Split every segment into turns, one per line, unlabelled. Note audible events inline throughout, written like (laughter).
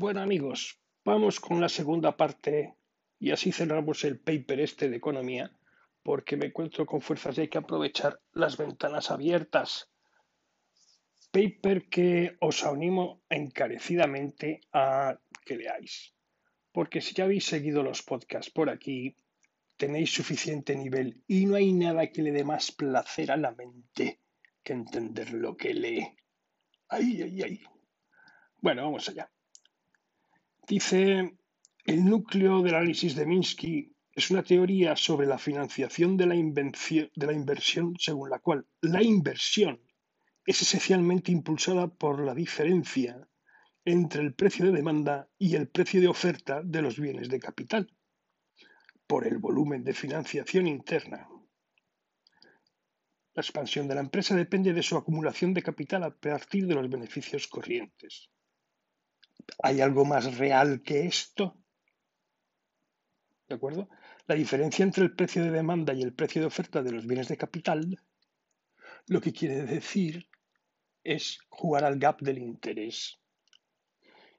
Bueno amigos, vamos con la segunda parte y así cerramos el paper este de economía porque me encuentro con fuerzas y hay que aprovechar las ventanas abiertas. Paper que os animo encarecidamente a que leáis. Porque si ya habéis seguido los podcasts por aquí, tenéis suficiente nivel y no hay nada que le dé más placer a la mente que entender lo que lee. Ay, ay, ay. Bueno, vamos allá. Dice, el núcleo del análisis de Minsky es una teoría sobre la financiación de la, de la inversión según la cual la inversión es esencialmente impulsada por la diferencia entre el precio de demanda y el precio de oferta de los bienes de capital, por el volumen de financiación interna. La expansión de la empresa depende de su acumulación de capital a partir de los beneficios corrientes. ¿Hay algo más real que esto? ¿De acuerdo? La diferencia entre el precio de demanda y el precio de oferta de los bienes de capital, lo que quiere decir es jugar al gap del interés.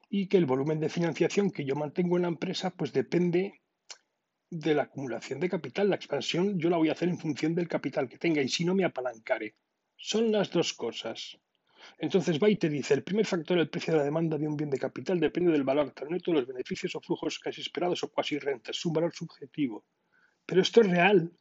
Y que el volumen de financiación que yo mantengo en la empresa, pues depende de la acumulación de capital. La expansión yo la voy a hacer en función del capital que tenga y si no me apalancaré. Son las dos cosas. Entonces va te dice, el primer factor, el precio de la demanda de un bien de capital, depende del valor neto de los beneficios o flujos casi esperados o cuasi rentas. Es un valor subjetivo. Pero esto es real.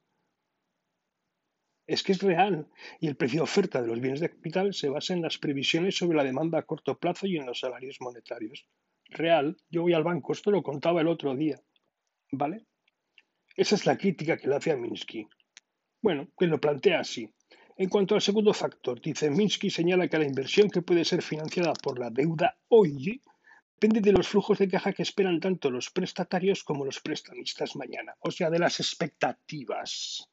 Es que es real. Y el precio de oferta de los bienes de capital se basa en las previsiones sobre la demanda a corto plazo y en los salarios monetarios. Real. Yo voy al banco, esto lo contaba el otro día. ¿Vale? Esa es la crítica que le hace a Minsky. Bueno, que lo plantea así. En cuanto al segundo factor, dice Minsky señala que la inversión que puede ser financiada por la deuda hoy depende de los flujos de caja que esperan tanto los prestatarios como los prestamistas mañana, o sea, de las expectativas.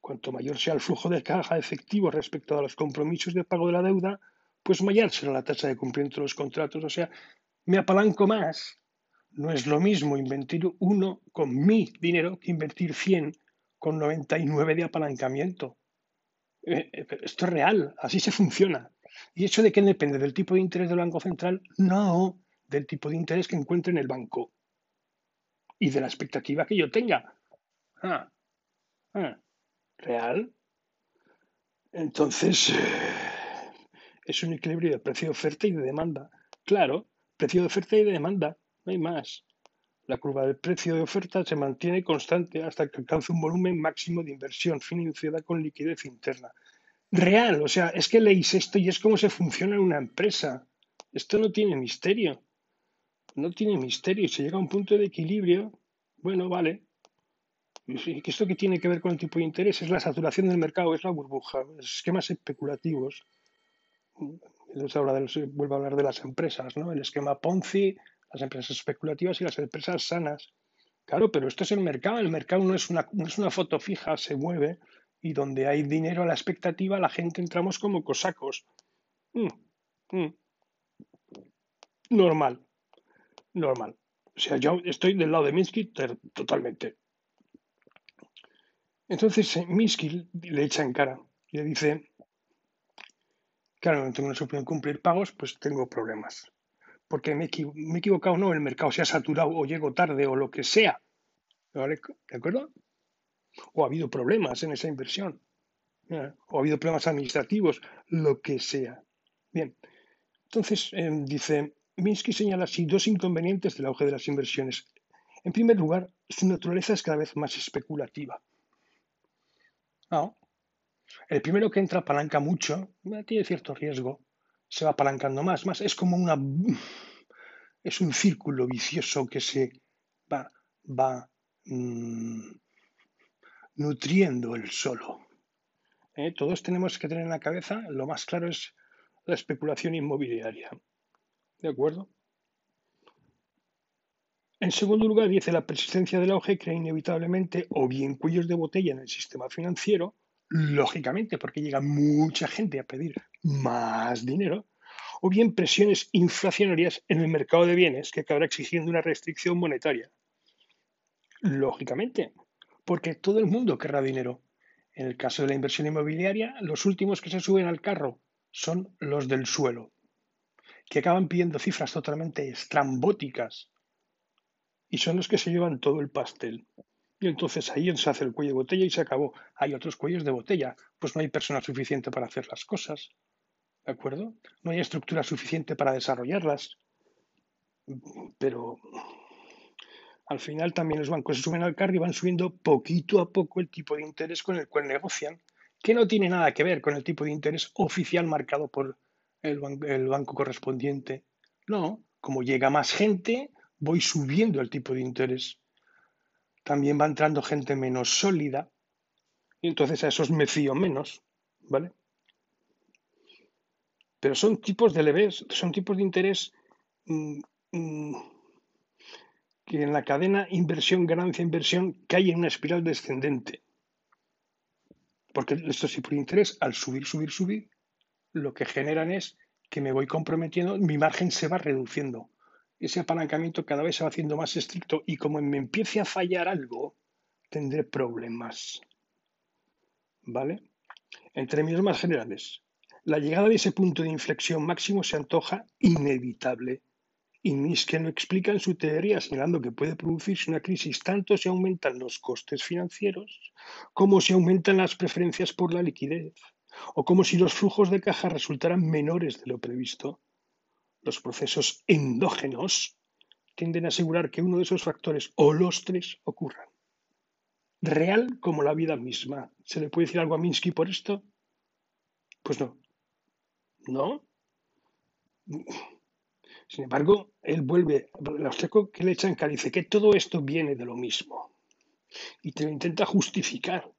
Cuanto mayor sea el flujo de caja efectivo respecto a los compromisos de pago de la deuda, pues mayor será la tasa de cumplimiento de los contratos, o sea, me apalanco más. No es lo mismo invertir uno con mi dinero que invertir 100 con 99 de apalancamiento. Eh, eh, esto es real, así se funciona. ¿Y eso de qué depende? ¿Del tipo de interés del Banco Central? No, del tipo de interés que encuentre en el banco y de la expectativa que yo tenga. Ah, ah, ¿Real? Entonces, eh, es un equilibrio de precio de oferta y de demanda. Claro, precio de oferta y de demanda, no hay más. La curva del precio de oferta se mantiene constante hasta que alcance un volumen máximo de inversión financiada con liquidez interna. Real, o sea, es que leéis esto y es como se funciona en una empresa. Esto no tiene misterio. No tiene misterio. Se llega a un punto de equilibrio. Bueno, vale. ¿Esto qué tiene que ver con el tipo de interés? Es la saturación del mercado, es la burbuja, esquemas especulativos. Vuelvo a hablar de las empresas, ¿no? El esquema Ponzi, las empresas especulativas y las empresas sanas. Claro, pero esto es el mercado. El mercado no es una, es una foto fija, se mueve y donde hay dinero a la expectativa, la gente entramos como cosacos. Mm, mm. Normal, normal. O sea, yo estoy del lado de Minsky totalmente. Entonces eh, Minsky le echa en cara y le dice, claro, no tengo una pueden cumplir pagos, pues tengo problemas porque me, he equivocado, no, el mercado se ha saturado o llego tarde o lo que sea. ¿De acuerdo? O ha habido problemas en esa inversión. O ha habido problemas administrativos, lo que sea. Bien. Entonces, em, dice, Minsky señala así dos inconvenientes del auge de las inversiones. En primer lugar, su naturaleza es cada vez más especulativa. El primero que entra apalanca mucho, tiene cierto riesgo, se va apalancando más, más. Es como una. Es un círculo vicioso que se va, mm, nutriendo el solo. ¿Eh? Todos tenemos que tener en la cabeza, lo más claro es la especulación inmobiliaria. ¿De acuerdo? En segundo lugar, dice la persistencia del auge crea inevitablemente o bien cuellos de botella en el sistema financiero, lógicamente, porque llega mucha gente a pedir más dinero, o bien presiones inflacionarias en el mercado de bienes que acabará exigiendo una restricción monetaria. Lógicamente, porque todo el mundo querrá dinero. En el caso de la inversión inmobiliaria, los últimos que se suben al carro son los del suelo. que acaban pidiendo cifras totalmente estrambóticas y son los que se llevan todo el pastel. Y entonces ahí se hace el cuello de botella y se acabó. Hay otros cuellos de botella, pues no hay personal suficiente para hacer las cosas. ¿De acuerdo? No hay estructura suficiente para desarrollarlas. Pero al final también los bancos se suben al carro y van subiendo poquito a poco el tipo de interés con el cual negocian, que no tiene nada que ver con el tipo de interés oficial marcado por el, el banco correspondiente. No, como llega más gente, voy subiendo el tipo de interés también va entrando gente menos sólida y entonces a esos me fío menos, ¿vale? Pero son tipos de leves, son tipos de interés mm, mm, que en la cadena inversión, ganancia, inversión cae en una espiral descendente. Porque estos tipos de interés, al subir, subir, subir, lo que generan es que me voy comprometiendo, mi margen se va reduciendo ese apalancamiento cada vez se va haciendo más estricto y como me empiece a fallar algo, tendré problemas. ¿Vale? En términos más generales, la llegada de ese punto de inflexión máximo se antoja inevitable. Y que lo explica en su teoría señalando que puede producirse una crisis tanto si aumentan los costes financieros como si aumentan las preferencias por la liquidez o como si los flujos de caja resultaran menores de lo previsto los procesos endógenos tienden a asegurar que uno de esos factores o los tres ocurran. Real como la vida misma. ¿Se le puede decir algo a Minsky por esto? Pues no. ¿No? Sin embargo, él vuelve, el austriaco que le echa en cara, dice que todo esto viene de lo mismo. Y te lo intenta justificar.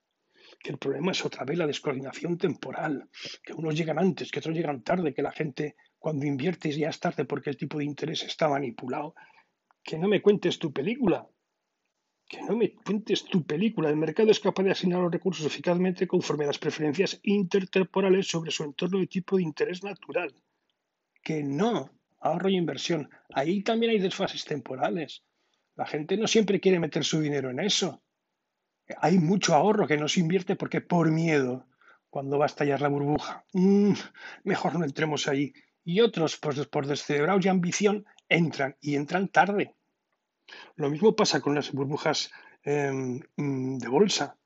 Que el problema es otra vez la descoordinación temporal. Que unos llegan antes, que otros llegan tarde, que la gente cuando inviertes ya es tarde porque el tipo de interés está manipulado. Que no me cuentes tu película. Que no me cuentes tu película. El mercado es capaz de asignar los recursos eficazmente conforme a las preferencias intertemporales sobre su entorno de tipo de interés natural. Que no. Ahorro y inversión. Ahí también hay desfases temporales. La gente no siempre quiere meter su dinero en eso. Hay mucho ahorro que no se invierte porque por miedo, cuando va a estallar la burbuja, mm, mejor no entremos ahí y otros, pues por descerebrados y ambición, entran y entran tarde. Lo mismo pasa con las burbujas em, mm, de bolsa.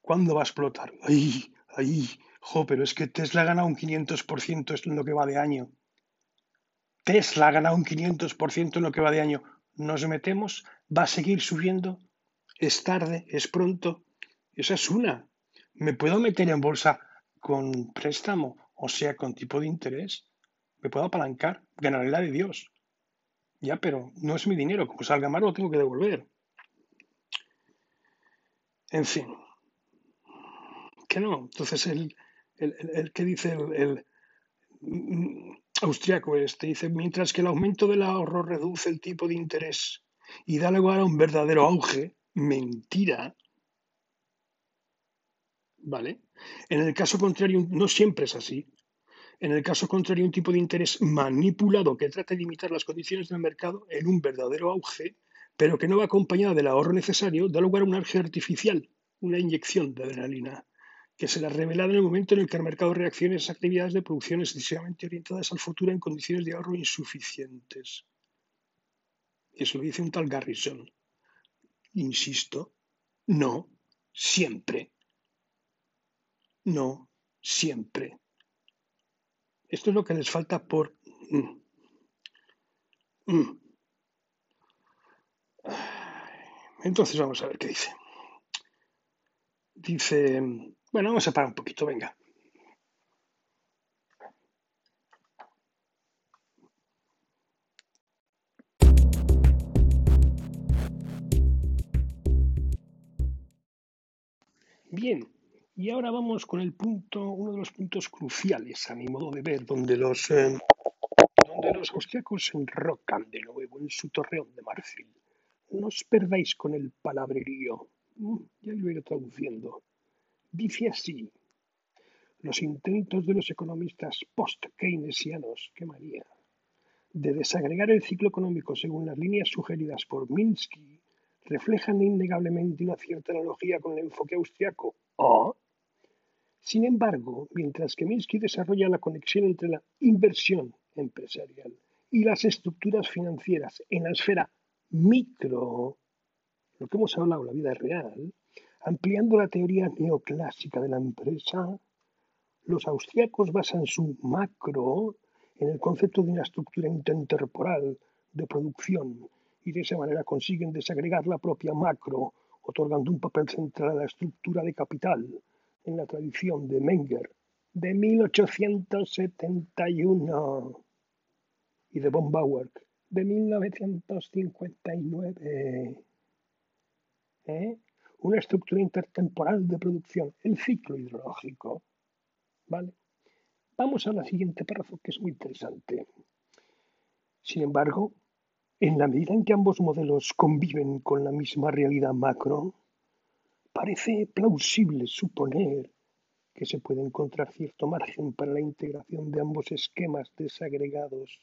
¿Cuándo va a explotar? ¡Ay! ¡Ay! Jo, pero es que Tesla ha ganado un 500% en lo que va de año. Tesla ha un 500% en lo que va de año. Nos metemos, va a seguir subiendo. Es tarde, es pronto. Esa es una. ¿Me puedo meter en bolsa con préstamo, o sea, con tipo de interés? me puedo apalancar, ganaré la de Dios. Ya, pero no es mi dinero, como salga mal lo tengo que devolver. En fin, que no. Entonces, el, el, que dice el, el austriaco este, dice, mientras que el aumento del ahorro reduce el tipo de interés y da lugar a un verdadero auge, mentira. ¿Vale? En el caso contrario, no siempre es así. En el caso contrario, un tipo de interés manipulado que trata de imitar las condiciones del mercado en un verdadero auge, pero que no va acompañado del ahorro necesario, da lugar a un auge artificial, una inyección de adrenalina, que será revelada en el momento en el que el mercado reaccione a esas actividades de producción excesivamente orientadas al futuro en condiciones de ahorro insuficientes. Eso lo dice un tal Garrison. Insisto, no siempre. No siempre. Esto es lo que les falta por... Mm, mm. Entonces vamos a ver qué dice. Dice, bueno, vamos a parar un poquito, venga. Bien, y ahora vamos con el punto, uno de los puntos cruciales a mi modo de ver, donde los, eh, donde los austriacos enrocan de nuevo en su torreón de marfil. No os perdáis con el palabrerío. Mm, ya lo iré traduciendo. Dice así. Los intentos de los economistas post-keynesianos, qué María, de desagregar el ciclo económico según las líneas sugeridas por Minsky reflejan innegablemente una cierta analogía con el enfoque austriaco. ¿Oh? Sin embargo, mientras que Minsky desarrolla la conexión entre la inversión empresarial y las estructuras financieras en la esfera micro, lo que hemos hablado la vida real, ampliando la teoría neoclásica de la empresa, los austriacos basan su macro en el concepto de una estructura intertemporal de producción y de esa manera consiguen desagregar la propia macro, otorgando un papel central a la estructura de capital en la tradición de Menger de 1871 y de von Bauer de 1959. ¿Eh? Una estructura intertemporal de producción, el ciclo hidrológico. ¿Vale? Vamos a la siguiente párrafo que es muy interesante. Sin embargo, en la medida en que ambos modelos conviven con la misma realidad macro, parece plausible suponer que se puede encontrar cierto margen para la integración de ambos esquemas desagregados,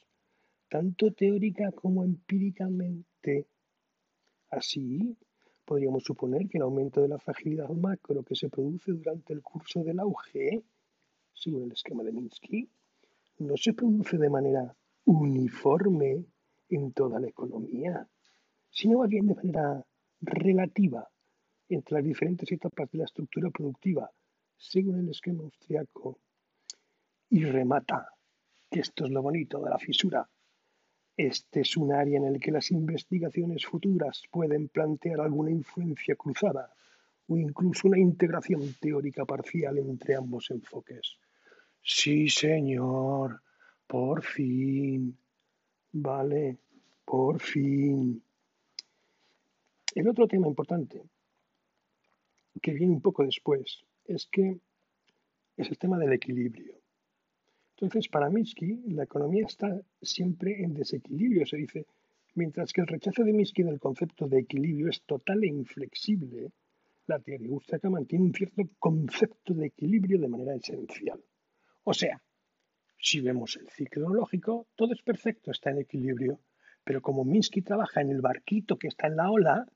tanto teórica como empíricamente. Así, podríamos suponer que el aumento de la fragilidad macro que se produce durante el curso del auge según el esquema de Minsky, no se produce de manera uniforme en toda la economía, sino bien de manera relativa entre las diferentes etapas de la estructura productiva, según el esquema austriaco. Y remata, que esto es lo bonito de la fisura. Este es un área en el que las investigaciones futuras pueden plantear alguna influencia cruzada o incluso una integración teórica parcial entre ambos enfoques. Sí, señor, por fin. Vale, por fin. El otro tema importante, que viene un poco después, es que es el tema del equilibrio. Entonces, para Minsky, la economía está siempre en desequilibrio, se dice, mientras que el rechazo de Minsky del concepto de equilibrio es total e inflexible, la teoría austríaca mantiene un cierto concepto de equilibrio de manera esencial. O sea, si vemos el ciclo lógico, todo es perfecto, está en equilibrio. Pero como Minsky trabaja en el barquito que está en la ola,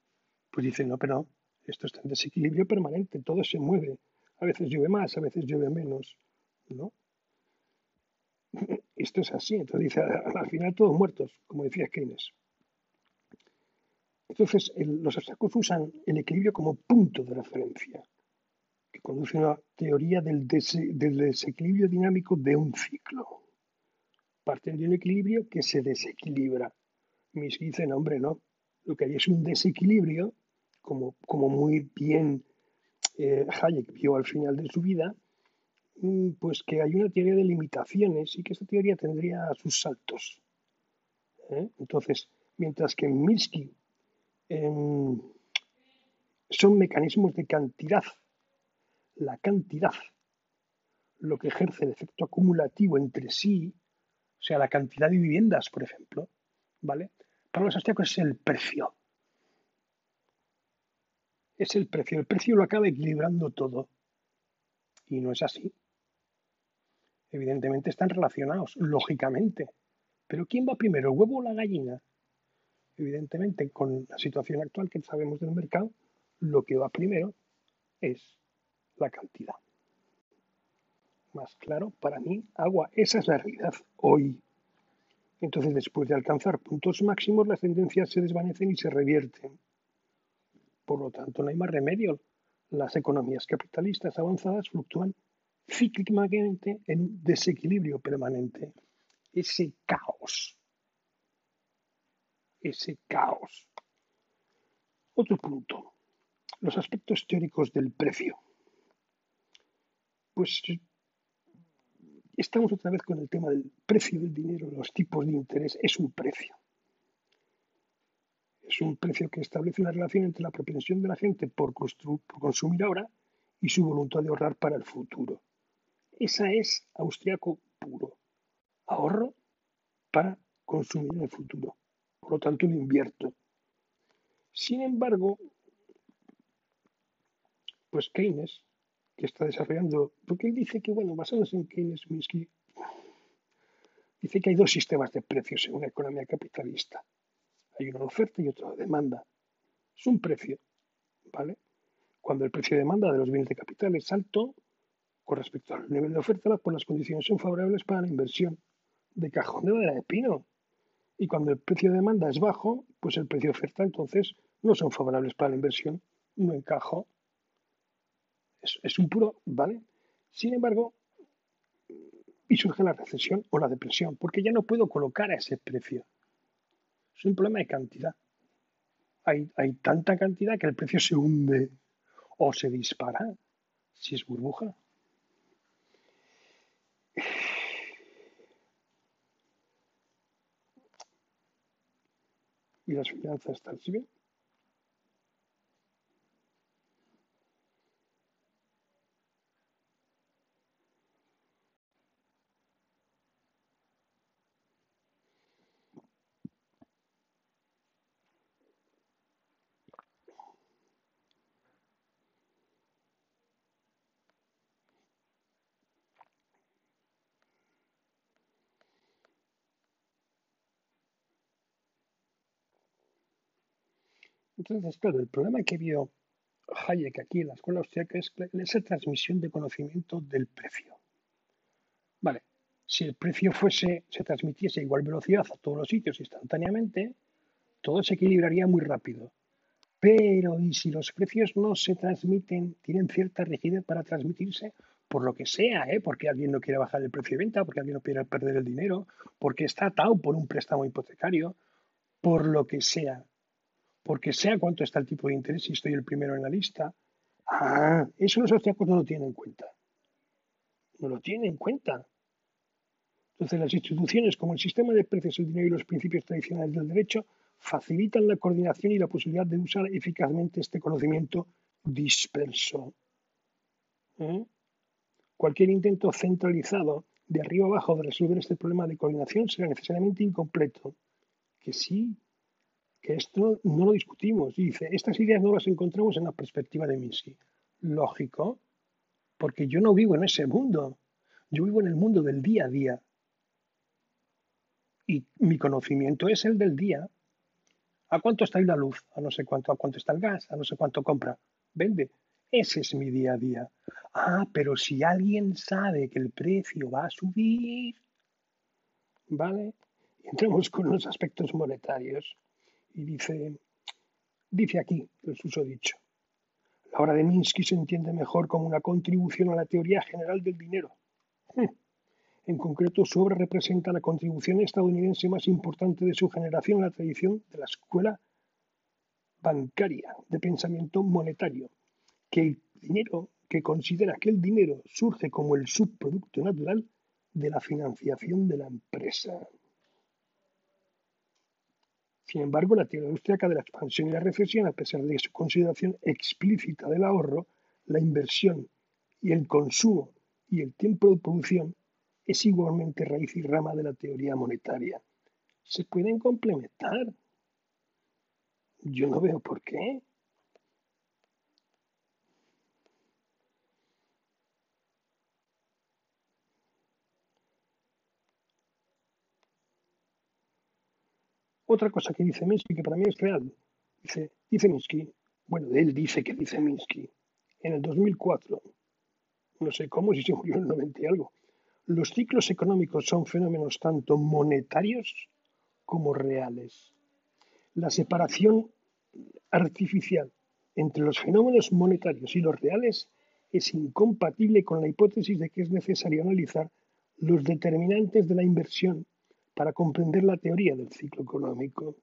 pues dice, no, pero esto está en desequilibrio permanente, todo se mueve. A veces llueve más, a veces llueve menos. ¿no? (laughs) Esto es así. Entonces dice, (laughs) al final todos muertos, como decía Keynes. Entonces, los abstractos usan el equilibrio como punto de referencia que conduce a una teoría del, desequilibrio dinámico de un ciclo. Parten de un equilibrio que se desequilibra. Mis dicen, hombre, no, lo que hay es un desequilibrio, como, como muy bien eh, Hayek vio al final de su vida, mm, pues que hay una teoría de limitaciones y que esta teoría tendría sus saltos. ¿eh? Entonces, mientras que en Minsky em, son mecanismos de cantidad la cantidad, lo que ejerce el efecto acumulativo entre sí, o sea, la cantidad de viviendas, por ejemplo, ¿vale? Para los austriacos es el precio. Es el precio. El precio lo acaba equilibrando todo. Y no es así. Evidentemente están relacionados, lógicamente. Pero ¿quién va primero, el huevo o la gallina? Evidentemente, con la situación actual que sabemos del mercado, lo que va primero es la cantidad. Más claro, para mí, agua, esa es la realidad hoy. Entonces, después de alcanzar puntos máximos, las tendencias se desvanecen y se revierten. Por lo tanto, no hay más remedio. Las economías capitalistas avanzadas fluctúan cíclicamente en desequilibrio permanente. Ese caos. Ese caos. Otro punto. Los aspectos teóricos del precio pues estamos otra vez con el tema del precio del dinero, los tipos de interés. Es un precio. Es un precio que establece una relación entre la propensión de la gente por, consumir ahora y su voluntad de ahorrar para el futuro. Esa es austriaco puro. Ahorro para consumir en el futuro. Por lo tanto, lo invierto. Sin embargo, pues Keynes que está desarrollando, porque él dice que, bueno, basados en Keynes, Minsky, dice que hay dos sistemas de precios en una economía capitalista. Hay una oferta y otra demanda. Es un precio, ¿vale? Cuando el precio de demanda de los bienes de capital es alto con respecto al nivel de oferta, pues las condiciones son favorables para la inversión. de cajón de madera de pino. Y cuando el precio de demanda es bajo, pues el precio de oferta entonces no son favorables para la inversión, no encajo. Es, es un puro, ¿vale? Sin embargo, y surge la recesión o la depresión, porque ya no puedo colocar a ese precio. Es un problema de cantidad. Hay, tanta cantidad que el precio se hunde o se dispara si es burbuja. Y las finanzas están bien. Entonces, claro, el problema que vio Hayek aquí en la escuela austríaca es esa transmisión de conocimiento del precio. Vale, si el precio fuese, se transmitiese a igual velocidad a todos los sitios instantáneamente, todo se equilibraría muy rápido. Pero, ¿y si los precios no se transmiten, tienen cierta rigidez para transmitirse? Por lo que sea, ¿eh? porque alguien no quiere bajar el precio de venta, porque alguien no quiere perder el dinero, porque está atado por un préstamo hipotecario, por lo que sea porque sea cuánto está el tipo de interés si estoy el primero en la lista. Ah, eso los austriacos no lo tienen en cuenta. No lo tienen en cuenta. Entonces, las instituciones como el sistema de precios, el dinero y los principios tradicionales del derecho facilitan la coordinación y la posibilidad de usar eficazmente este conocimiento disperso. ¿Eh? Cualquier intento centralizado de arriba abajo de resolver este problema de coordinación será necesariamente incompleto. Que sí, que esto no lo discutimos. Dice, estas ideas no las encontramos en la perspectiva de Minsky. Lógico, porque yo no vivo en ese mundo. Yo vivo en el mundo del día a día. Y mi conocimiento es el del día. ¿A cuánto está ahí la luz? A no sé cuánto, a cuánto está el gas, a no sé cuánto compra. Vende. Ese es mi día a día. Ah, pero si alguien sabe que el precio va a subir, ¿vale? entramos con los aspectos monetarios. Y dice, dice aquí el susodicho, la obra de Minsky se entiende mejor como una contribución a la teoría general del dinero. Hmm. En concreto, su obra representa la contribución estadounidense más importante de su generación a la tradición de la escuela bancaria de pensamiento monetario, que el dinero, que considera que el dinero surge como el subproducto natural de la financiación de la empresa. Sin embargo, la teoría austríaca de la expansión y la recesión, a pesar de su consideración explícita del ahorro, la inversión y el consumo y el tiempo de producción, es igualmente raíz y rama de la teoría monetaria. Se pueden complementar. Yo no veo por qué. Otra cosa que dice Minsky, que para mí es real, dice, dice Minsky, bueno, él dice que dice Minsky, en el 2004, no sé cómo, si se murió en el 90 y algo, los ciclos económicos son fenómenos tanto monetarios como reales. La separación artificial entre los fenómenos monetarios y los reales es incompatible con la hipótesis de que es necesario analizar los determinantes de la inversión para comprender la teoría del ciclo económico.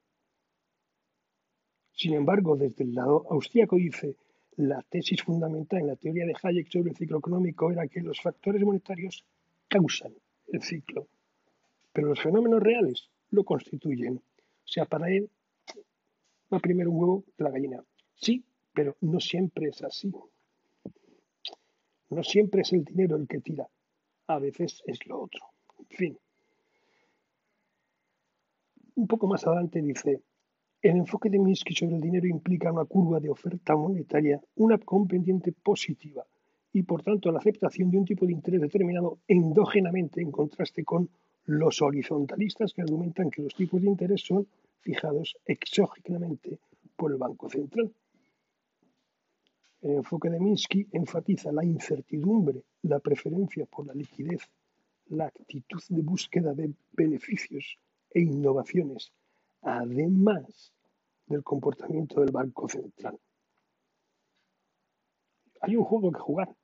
Sin embargo, desde el lado austríaco dice, la tesis fundamental en la teoría de Hayek sobre el ciclo económico era que los factores monetarios causan el ciclo, pero los fenómenos reales lo constituyen. O sea, para él va primero un huevo que la gallina. Sí, pero no siempre es así. No siempre es el dinero el que tira, a veces es lo otro. En fin. Un poco más adelante dice, el enfoque de Minsky sobre el dinero implica una curva de oferta monetaria, una con pendiente positiva y por tanto la aceptación de un tipo de interés determinado endógenamente en contraste con los horizontalistas que argumentan que los tipos de interés son fijados exógenamente por el Banco Central. El enfoque de Minsky enfatiza la incertidumbre, la preferencia por la liquidez, la actitud de búsqueda de beneficios e innovaciones, además del comportamiento del Banco Central. Hay un juego que jugar.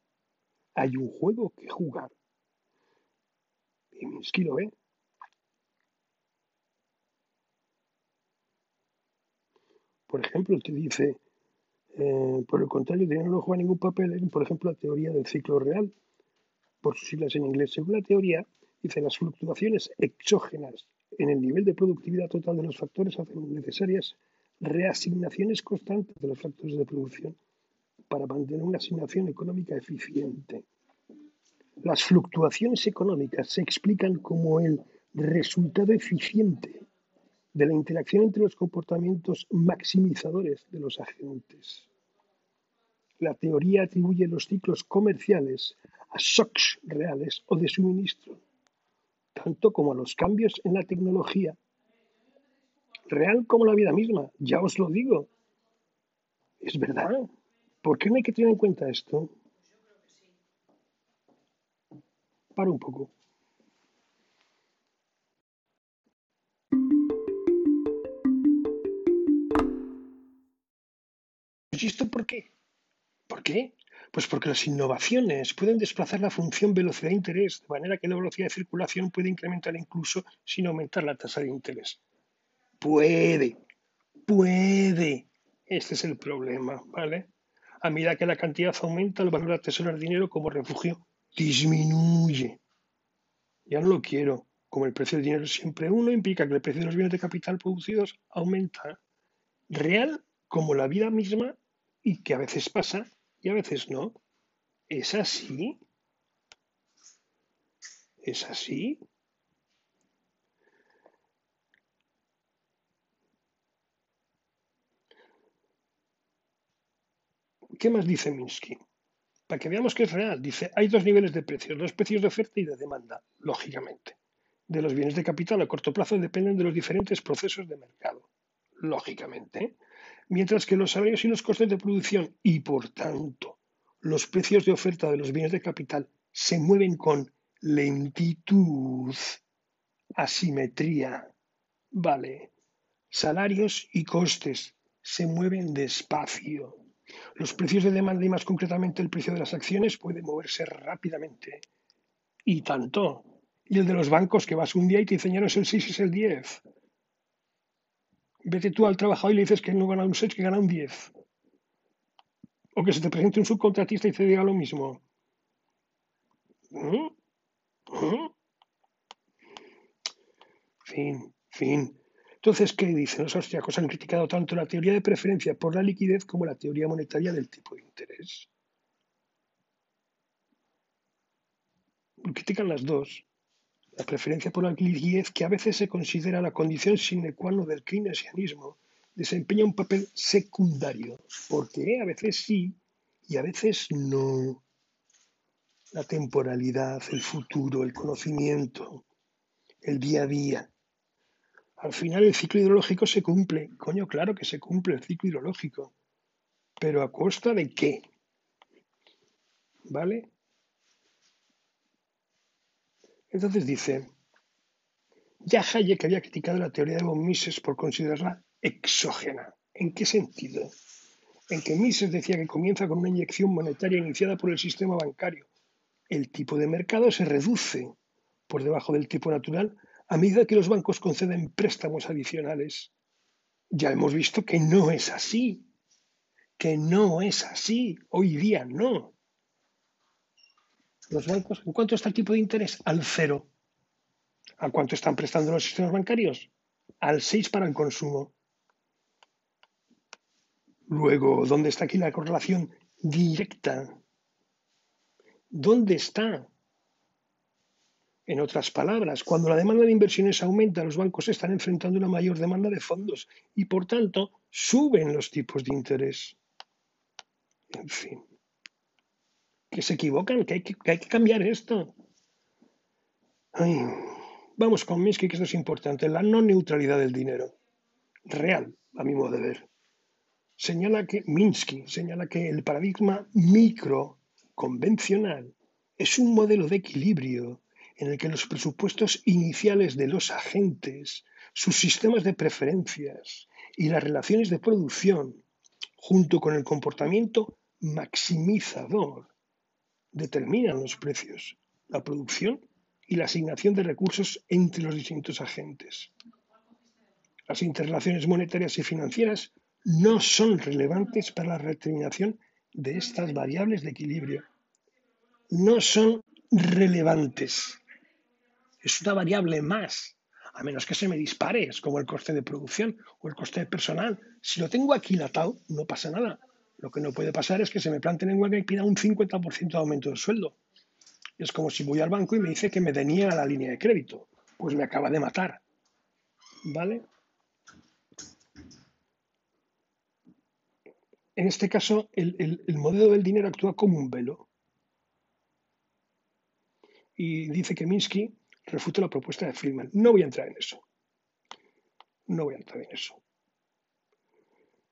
Hay un juego que jugar. Y Minsky lo ve. Por ejemplo, te dice, eh, por el contrario, el no juega ningún papel en, por ejemplo, la teoría del ciclo real, por sus siglas en inglés. Según la teoría, dice, las fluctuaciones exógenas en el nivel de productividad total de los factores hacen necesarias reasignaciones constantes de los factores de producción para mantener una asignación económica eficiente. Las fluctuaciones económicas se explican como el resultado eficiente de la interacción entre los comportamientos maximizadores de los agentes. La teoría atribuye los ciclos comerciales a shocks reales o de suministro, tanto como a los cambios en la tecnología, real como la vida misma, ya os lo digo. Es verdad. ¿Por qué no hay que tener en cuenta esto? Para un poco. ¿Y esto por qué? ¿Por qué? Pues porque las innovaciones pueden desplazar la función velocidad-interés, de manera que la velocidad de circulación puede incrementar incluso sin aumentar la tasa de interés. Puede, puede. Este es el problema, ¿vale? A medida que la cantidad aumenta, el valor de atesorar dinero como refugio disminuye. Ya no lo quiero. Como el precio del dinero es siempre uno, implica que el precio de los bienes de capital producidos aumenta. Real como la vida misma y que a veces pasa y a veces no. ¿Es así? ¿Es así? ¿Qué más dice Minsky? Para que veamos que es real, dice, hay dos niveles de precios, los precios de oferta y de demanda, lógicamente. De los bienes de capital a corto plazo dependen de los diferentes procesos de mercado, lógicamente mientras que los salarios y los costes de producción y, por tanto, los precios de oferta de los bienes de capital se mueven con lentitud, asimetría, vale, salarios y costes se mueven despacio. Los precios de demanda y más concretamente el precio de las acciones pueden moverse rápidamente. Y tanto. Y el de los bancos que vas un día y te dicen es el 6 es el 10 vete tú al trabajo y le dices que no gana un 6, que gana un 10. O que se te presente un subcontratista y te diga lo mismo. ¿Mm? ¿Mm? Fin, fin. Entonces, ¿qué dicen los austriacos? Han criticado tanto la teoría de preferencia por la liquidez como la teoría monetaria del tipo de interés. Critican las dos la preferencia por la liquidez, que a veces se considera la condición sine qua non del keynesianismo, desempeña un papel secundario, porque a veces sí y a veces no. La temporalidad, el futuro, el conocimiento, el día a día. Al final el ciclo hidrológico se cumple. Coño, claro que se cumple el ciclo hidrológico. Pero a costa de qué? ¿Vale? Entonces dice, ya Hayek había criticado la teoría de von Mises por considerarla exógena. ¿En qué sentido? En que Mises decía que comienza con una inyección monetaria iniciada por el sistema bancario. El tipo de mercado se reduce por debajo del tipo natural a medida que los bancos conceden préstamos adicionales. Ya hemos visto que no es así, que no es así, hoy día no los bancos, ¿en cuánto está el tipo de interés? Al cero. ¿A cuánto están prestando los sistemas bancarios? Al 6 para el consumo. Luego, ¿dónde está aquí la correlación directa? ¿Dónde está? En otras palabras, cuando la demanda de inversiones aumenta, los bancos están enfrentando una mayor demanda de fondos y, por tanto, suben los tipos de interés. En fin que se equivocan, que hay que, cambiar esto. vamos con Minsky, que esto es importante, la no neutralidad del dinero. Real, a mi modo de ver. Señala que Minsky señala que el paradigma micro convencional es un modelo de equilibrio en el que los presupuestos iniciales de los agentes, sus sistemas de preferencias y las relaciones de producción, junto con el comportamiento maximizador, determinan los precios, la producción y la asignación de recursos entre los distintos agentes. Las interrelaciones monetarias y financieras no son relevantes para la determinación de estas variables de equilibrio. No son relevantes. Es una variable más, a menos que se me dispare, es como el coste de producción o el coste de personal. Si lo tengo aquilatado, no pasa nada. Lo que no puede pasar es que se me planteen en huelga y pida un 50% de aumento de sueldo. Es como si voy al banco y me dice que me a la línea de crédito. Pues me acaba de matar. ¿Vale? En este caso, el, modelo del dinero actúa como un velo. Y dice que Minsky refuta la propuesta de Friedman. No voy a entrar en eso. No voy a entrar en eso.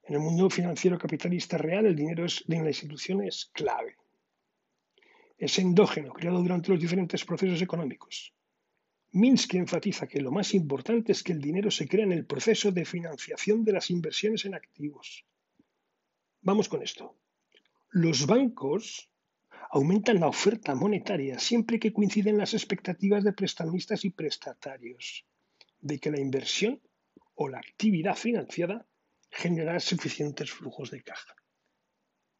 En el mundo financiero capitalista real, el dinero es, en la institución es clave. Es endógeno, creado durante los diferentes procesos económicos. Minsky enfatiza que lo más importante es que el dinero se crea en el proceso de financiación de las inversiones en activos. Vamos con esto. Los bancos aumentan la oferta monetaria siempre que coinciden las expectativas de prestamistas y prestatarios de que la inversión o la actividad financiada generará suficientes flujos de caja.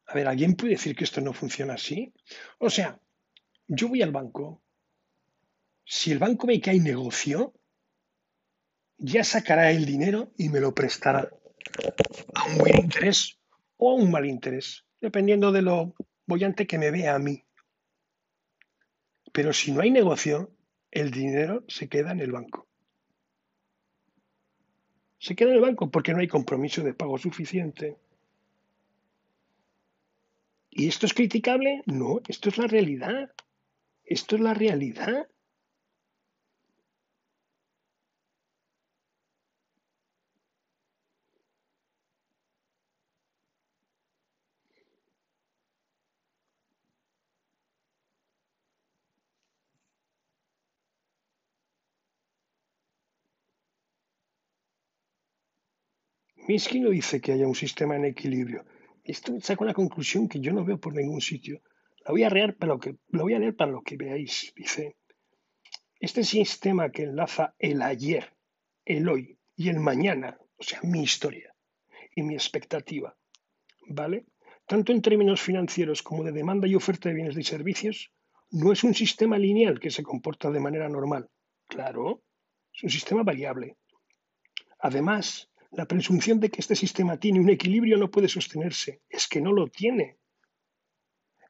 A ver, ¿alguien puede decir que esto no funciona así? O sea, yo voy al banco, si el banco ve que hay negocio, ya sacará el dinero y me lo prestará a un buen interés o un mal interés, dependiendo de lo bollante que me vea a mí. Pero si no hay negocio, el dinero se queda en el banco. Se queda en el banco porque no hay compromiso de pago suficiente. ¿Y esto es criticable? No, esto es la realidad. Esto es la realidad. Minsky no dice que haya un sistema en equilibrio. Esto saca una conclusión que yo no veo por ningún sitio. La voy a leer para lo que, voy a leer para lo que veáis. Dice, este sistema que enlaza el ayer, el hoy y el mañana, o sea, mi historia y mi expectativa, ¿vale? Tanto en términos financieros como de demanda y oferta de bienes y servicios, no es un sistema lineal que se comporta de manera normal. Claro, es un sistema variable. Además, la presunción de que este sistema tiene un equilibrio no puede sostenerse. Es que no lo tiene.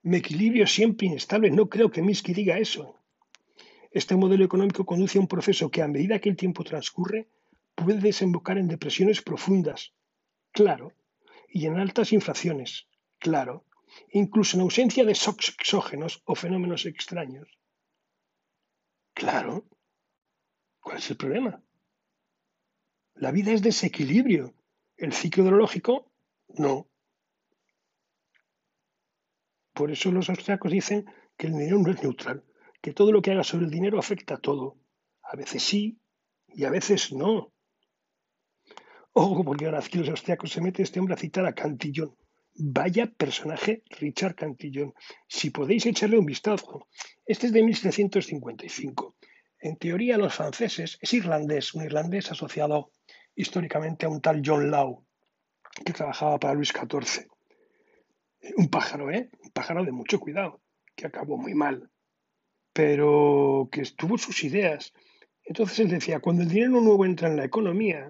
Mi equilibrio siempre inestable. No creo que Minsky diga eso. Este modelo económico conduce a un proceso que a medida que el tiempo transcurre puede desembocar en depresiones profundas, claro, y en altas inflaciones, claro, incluso en ausencia de exógenos o fenómenos extraños. Claro. ¿Cuál es el problema? La vida es desequilibrio. El ciclo hidrológico, no. Por eso los austriacos dicen que el dinero no es neutral, que todo lo que haga sobre el dinero afecta a todo. A veces sí y a veces no. Ojo, porque ahora aquí los austriacos se mete este hombre a citar a Cantillón. Vaya personaje Richard Cantillón. Si podéis echarle un vistazo. Este es de 1755. En teoría, los franceses es irlandés, un irlandés asociado históricamente a un tal John Law, que trabajaba para Luis XIV. Un pájaro, ¿eh? Un pájaro de mucho cuidado, que acabó muy mal, pero que tuvo sus ideas. Entonces él decía, cuando el dinero nuevo entra en la economía,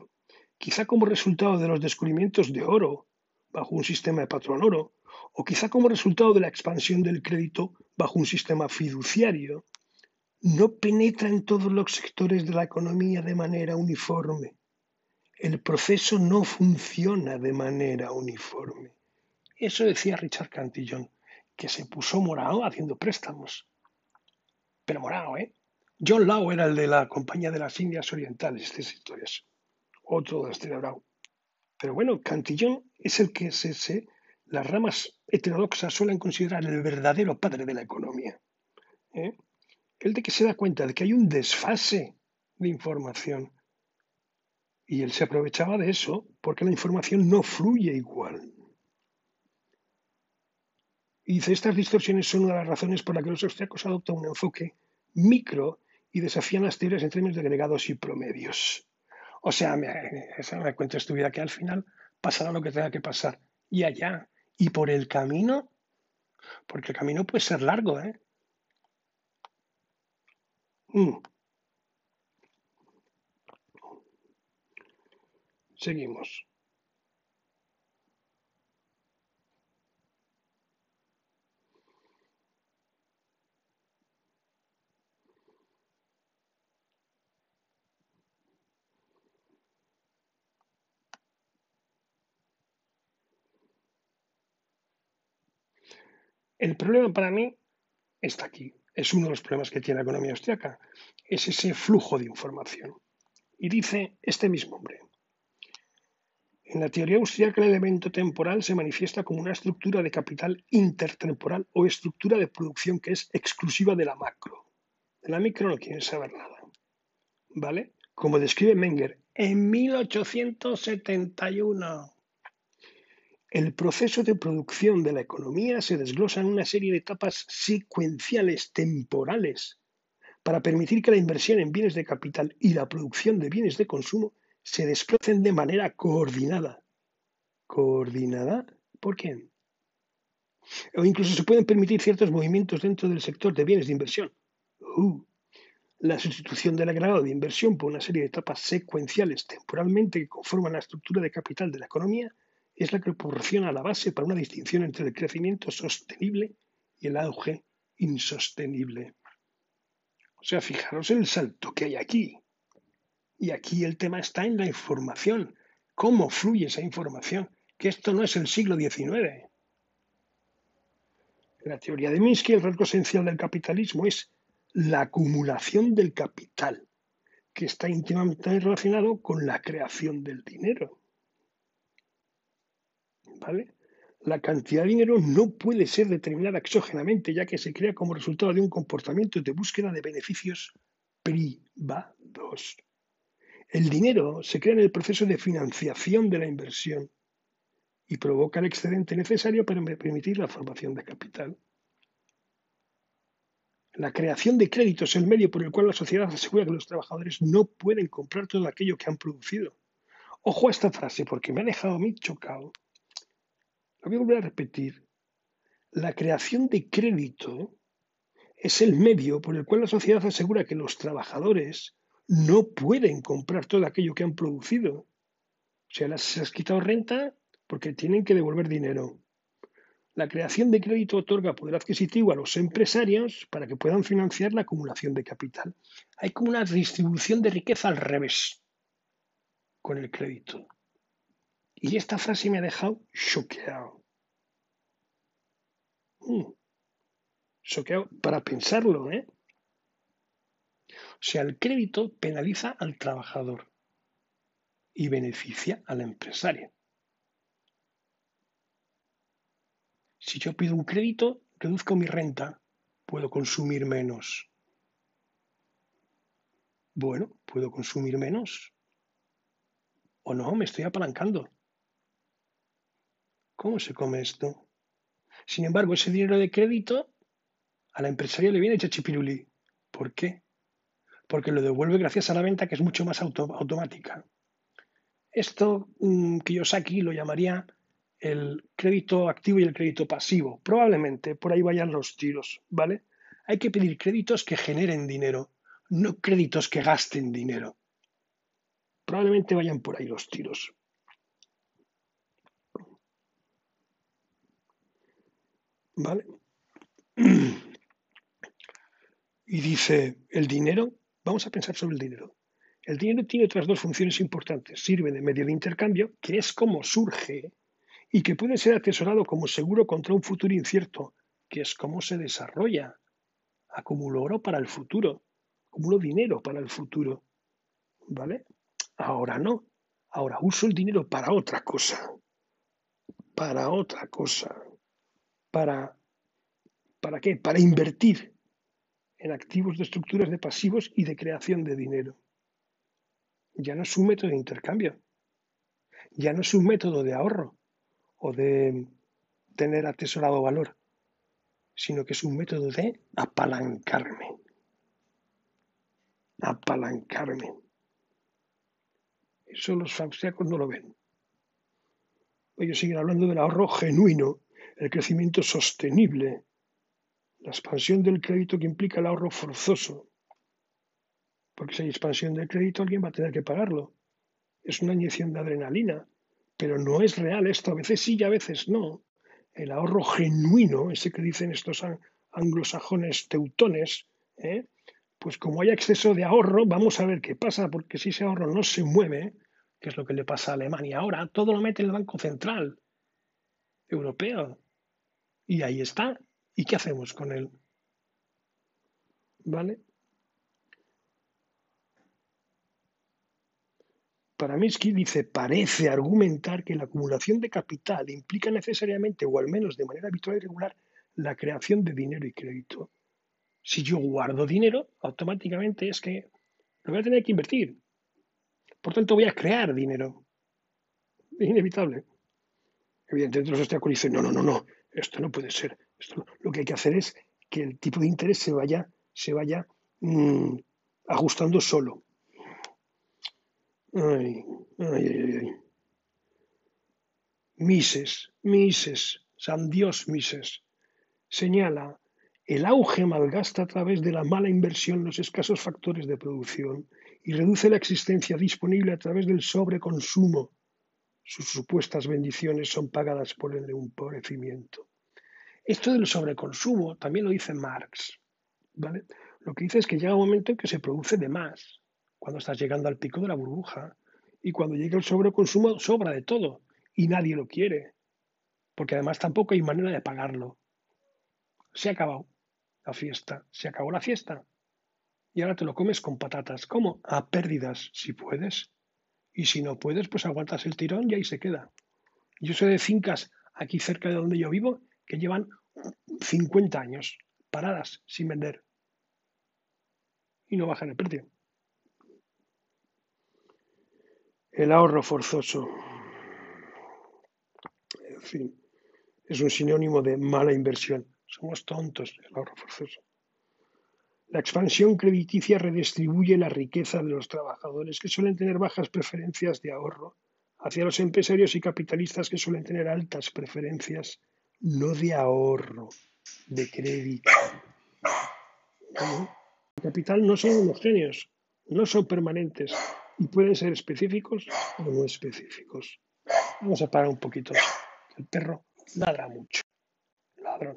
quizá como resultado de los descubrimientos de oro bajo un sistema de patrón oro, o quizá como resultado de la expansión del crédito bajo un sistema fiduciario, no penetra en todos los sectores de la economía de manera uniforme el proceso no funciona de manera uniforme. Eso decía Richard Cantillon, que se puso morado haciendo préstamos. Pero morado, ¿eh? John Law era el de la Compañía de las Indias Orientales, estas historias. Otro descerebrado. Pero bueno, Cantillon es el que se, las ramas heterodoxas suelen considerar el verdadero padre de la economía. ¿eh? El de que se da cuenta de que hay un desfase de información. Y él se aprovechaba de eso porque la información no fluye igual. Y dice, estas distorsiones son una de las razones por las que los austriacos adoptan un enfoque micro y desafían las teorías en términos de agregados y promedios. O sea, me, esa me cuentas tu vida que al final pasará lo que tenga que pasar. Y allá. Y por el camino, porque el camino puede ser largo, ¿eh? Mm. Seguimos. El problema para mí está aquí. Es uno de los problemas que tiene la economía austriaca. Es ese flujo de información. Y dice este mismo hombre. En la teoría austriaca el elemento temporal se manifiesta como una estructura de capital intertemporal o estructura de producción que es exclusiva de la macro. De la micro no quieren saber nada. ¿Vale? Como describe Menger en 1871. El proceso de producción de la economía se desglosa en una serie de etapas secuenciales temporales para permitir que la inversión en bienes de capital y la producción de bienes de consumo se desplacen de manera coordinada. ¿Coordinada? ¿Por quién? O incluso se pueden permitir ciertos movimientos dentro del sector de bienes de inversión. Uh, la sustitución del agregado de inversión por una serie de etapas secuenciales temporalmente que conforman la estructura de capital de la economía es la que proporciona la base para una distinción entre el crecimiento sostenible y el auge insostenible. O sea, fijaros el salto que hay aquí. Y aquí el tema está en la información. ¿Cómo fluye esa información? Que esto no es el siglo XIX. la teoría de Minsky, el rasgo esencial del capitalismo es la acumulación del capital, que está íntimamente relacionado con la creación del dinero. La cantidad de dinero no puede ser determinada exógenamente, ya que se crea como resultado de un comportamiento de búsqueda de beneficios privados. El dinero se crea en el proceso de financiación de la inversión y provoca el excedente necesario para permitir la formación de capital. La creación de créditos es el medio por el cual la sociedad asegura que los trabajadores no pueden comprar todo aquello que han producido. Ojo a esta frase porque me ha dejado a mí chocado voy a volver a repetir. La creación de crédito es el medio por el cual la sociedad asegura que los trabajadores no pueden comprar todo aquello que han producido. O sea, les has quitado renta porque tienen que devolver dinero. La creación de crédito otorga poder adquisitivo a los empresarios para que puedan financiar la acumulación de capital. Hay como una distribución de riqueza al revés con el crédito. Y esta frase me ha dejado choqueado. Mm. Para pensarlo, ¿eh? Sea, el crédito penaliza al trabajador y beneficia al empresario. Si yo pido un crédito, reduzco mi renta, puedo consumir menos. Bueno, puedo consumir menos. O no, me estoy apalancando. ¿Cómo se come esto? Sin embargo, ese dinero de crédito a la empresaria le viene chachipiruli. ¿Por qué? Porque lo devuelve gracias a la venta que es mucho más automática. Esto mm, que yo aquí lo llamaría el crédito activo y el crédito pasivo. Probablemente por ahí vayan los tiros, ¿vale? Hay que pedir créditos que generen dinero, no créditos que gasten dinero. Probablemente vayan por ahí los tiros. ¿Vale? (clears throat) Y dice, el dinero, vamos a pensar sobre el dinero. El dinero tiene otras dos funciones importantes. Sirve de medio de intercambio, que es como surge, y que puede ser atesorado como seguro contra un futuro incierto, que es como se desarrolla. Acumulo oro para el futuro, acumulo dinero para el futuro. ¿Vale? Ahora no. Ahora uso el dinero para otra cosa. Para otra cosa para, ¿para qué? Para invertir en activos de estructuras de pasivos y de creación de dinero. Ya no es un método de intercambio, ya no es un método de ahorro o de tener atesorado valor, sino que es un método de apalancarme. Apalancarme. Eso los faustiacos no lo ven. Ellos siguen hablando del ahorro genuino, el crecimiento sostenible, la expansión del crédito que implica el ahorro forzoso. Porque si hay expansión del crédito, alguien va a tener que pagarlo. Es una inyección de adrenalina, pero no es real esto. A veces sí y a veces no. El ahorro genuino, ese que dicen estos anglosajones teutones, ¿eh? pues como hay exceso de ahorro, vamos a ver qué pasa, porque si ese ahorro no se mueve, que es lo que le pasa a Alemania ahora, todo lo mete en el Banco Central Europeo. Y ahí está. ¿Y qué hacemos con él? ¿Vale? Paraminsky dice, parece argumentar que la acumulación de capital implica necesariamente, o al menos de manera habitual y regular, la creación de dinero y crédito. Si yo guardo dinero, automáticamente es que lo voy a tener que invertir. Por tanto, voy a crear dinero. Es inevitable. Evidentemente los obstáculos dicen, no, no, no, no, esto no puede ser. Lo que hay que hacer es que el tipo de interés se vaya, se vaya mmm, ajustando solo. Mises, Mises, San Dios Mises, señala el auge malgasta a través de la mala inversión los escasos factores de producción y reduce la existencia disponible a través del sobreconsumo. Sus supuestas bendiciones son pagadas por el empobrecimiento. Esto del sobreconsumo también lo dice Marx. ¿vale? Lo que dice es que llega un momento en que se produce de más, cuando estás llegando al pico de la burbuja. Y cuando llega el sobreconsumo, sobra de todo. Y nadie lo quiere. Porque además tampoco hay manera de pagarlo. Se ha acabado la fiesta. Se acabó la fiesta y ahora te lo comes con patatas. ¿Cómo? A pérdidas, si puedes. Y si no puedes, pues aguantas el tirón y ahí se queda. Yo sé de fincas aquí cerca de donde yo vivo que llevan 50 años paradas sin vender y no bajan el precio. El ahorro forzoso. En fin, es un sinónimo de mala inversión. Somos tontos, el ahorro forzoso. La expansión crediticia redistribuye la riqueza de los trabajadores, que suelen tener bajas preferencias de ahorro, hacia los empresarios y capitalistas, que suelen tener altas preferencias no de ahorro, de crédito. El capital no son homogéneos, no son permanentes y pueden ser específicos o no específicos. Vamos a parar un poquito. El perro ladra mucho. Ladrón.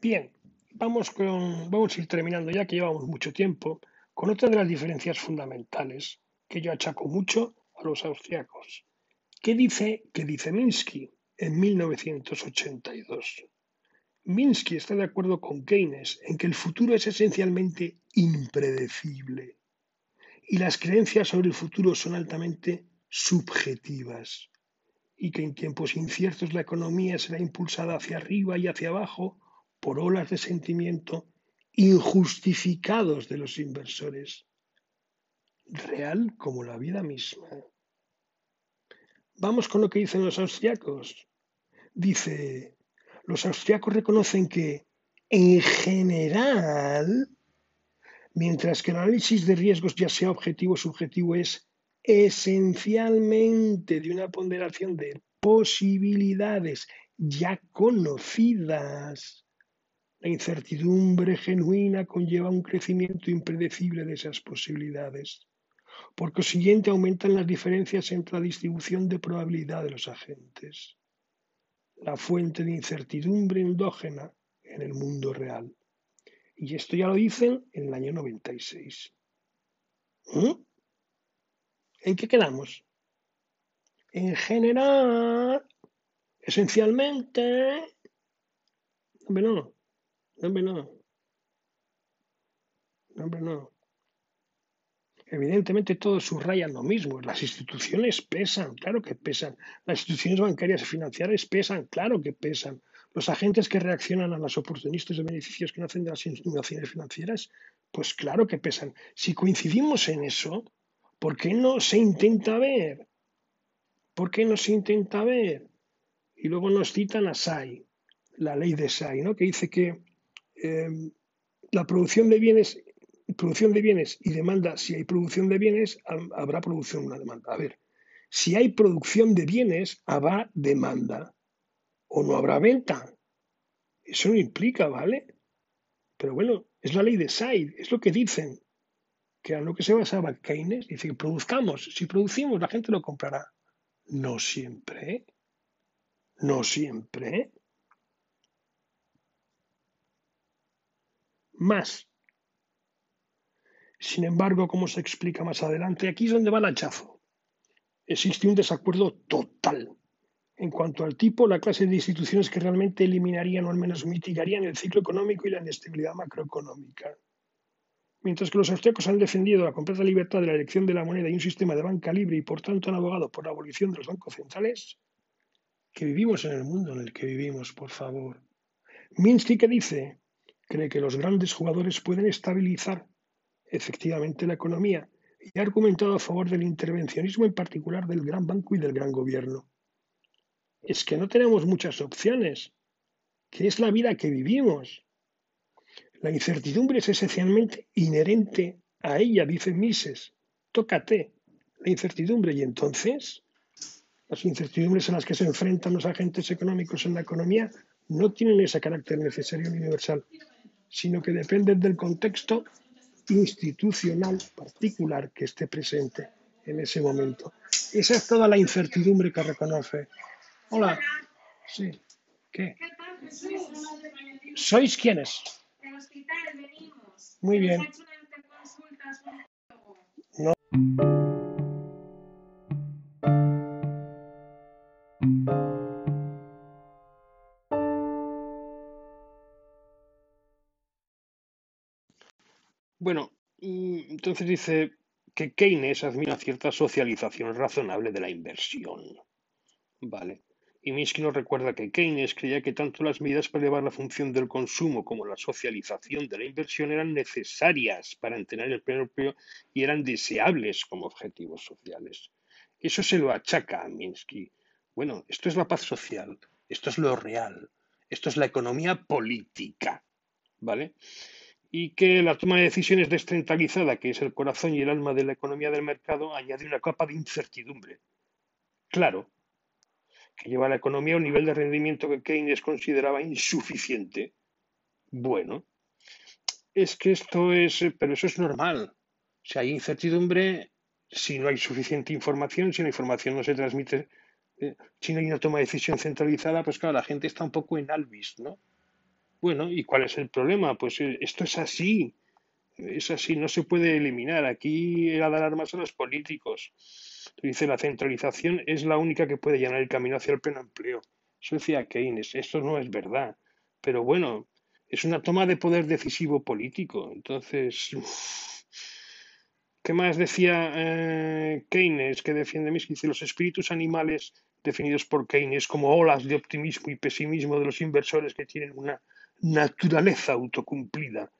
Bien, vamos, con, vamos a ir terminando ya que llevamos mucho tiempo con otra de las diferencias fundamentales que yo achaco mucho a los austriacos. ¿Qué dice, qué dice Minsky en 1982? Minsky está de acuerdo con Keynes en que el futuro es esencialmente impredecible y las creencias sobre el futuro son altamente subjetivas y que en tiempos inciertos la economía será impulsada hacia arriba y hacia abajo por olas de sentimiento injustificados de los inversores, real como la vida misma. Vamos con lo que dicen los austriacos. Dice, los austriacos reconocen que, en general, mientras que el análisis de riesgos, ya sea objetivo o subjetivo, es esencialmente de una ponderación de posibilidades ya conocidas, la incertidumbre genuina conlleva un crecimiento impredecible de esas posibilidades. Por consiguiente, aumentan las diferencias entre la distribución de probabilidad de los agentes, la fuente de incertidumbre endógena en el mundo real. Y esto ya lo dicen en el año 96. ¿Mm? ¿En qué quedamos? En general, esencialmente, no, hombre, no. hombre, no. Evidentemente todos subrayan lo mismo. Las instituciones pesan, claro que pesan. Las instituciones bancarias y financieras pesan, claro que pesan. Los agentes que reaccionan a las oportunistas de beneficios que nacen de las innovaciones financieras, pues claro que pesan. Si coincidimos en eso, ¿por qué no se intenta ver? ¿Por qué no se intenta ver? Y luego nos citan a SAI, la ley de SAI, ¿no? que dice que eh, la producción de bienes producción de bienes y demanda, si hay producción de bienes, habrá producción una demanda. A ver, si hay producción de bienes, habrá demanda o no habrá venta. Eso no implica, ¿vale? Pero bueno, es la ley de Side, es lo que dicen, que a lo que se basaba Keynes, dice que produzcamos, si producimos la gente lo comprará. No siempre, no siempre. Más, sin embargo, como se explica más adelante, aquí es donde va el hachazo. Existe un desacuerdo total en cuanto al tipo, la clase de instituciones que realmente eliminarían o al menos mitigarían el ciclo económico y la inestabilidad macroeconómica. Mientras que los austríacos han defendido la completa libertad de la elección de la moneda y un sistema de banca libre y por tanto han abogado por la abolición de los bancos centrales, que vivimos en el mundo en el que vivimos, por favor. Minsky, que dice, cree que los grandes jugadores pueden estabilizar efectivamente la economía y ha argumentado a favor del intervencionismo en particular del gran banco y del gran gobierno. Es que no tenemos muchas opciones, que es la vida que vivimos. La incertidumbre es esencialmente inherente a ella, dice Mises. Tócate la incertidumbre y entonces las incertidumbres en las que se enfrentan los agentes económicos en la economía no tienen ese carácter necesario y universal, sino que dependen del contexto institucional particular que esté presente en ese momento. Esa es toda la incertidumbre que reconoce. Hola. Sí. ¿Qué? ¿Sois quiénes? Muy bien. No. Entonces dice que Keynes admira cierta socialización razonable de la inversión. Vale. Y Minsky nos recuerda que Keynes creía que tanto las medidas para elevar la función del consumo como la socialización de la inversión eran necesarias para mantener el empleo y eran deseables como objetivos sociales. Eso se lo achaca a Minsky. Bueno, esto es la paz social, esto es lo real, esto es la economía política. ¿Vale? Y que la toma de decisiones descentralizada, que es el corazón y el alma de la economía del mercado, añade una capa de incertidumbre. Claro, que lleva a la economía a un nivel de rendimiento que Keynes consideraba insuficiente. Bueno, es que esto es, pero eso es normal. Si hay incertidumbre, si no hay suficiente información, si la información no se transmite, eh, si no hay una toma de decisión centralizada, pues claro, la gente está un poco en albis, ¿no? Bueno, ¿y cuál es el problema? Pues eh, esto es así, es así, no se puede eliminar. Aquí era dar armas a los políticos. Dice, la centralización es la única que puede llenar el camino hacia el pleno empleo. Eso decía Keynes, esto no es verdad. Pero bueno, es una toma de poder decisivo político. Entonces, ¿qué más decía eh, Keynes que defiende mis Dice, los espíritus animales definidos por Keynes como olas de optimismo y pesimismo de los inversores que tienen una naturaleza autocumplida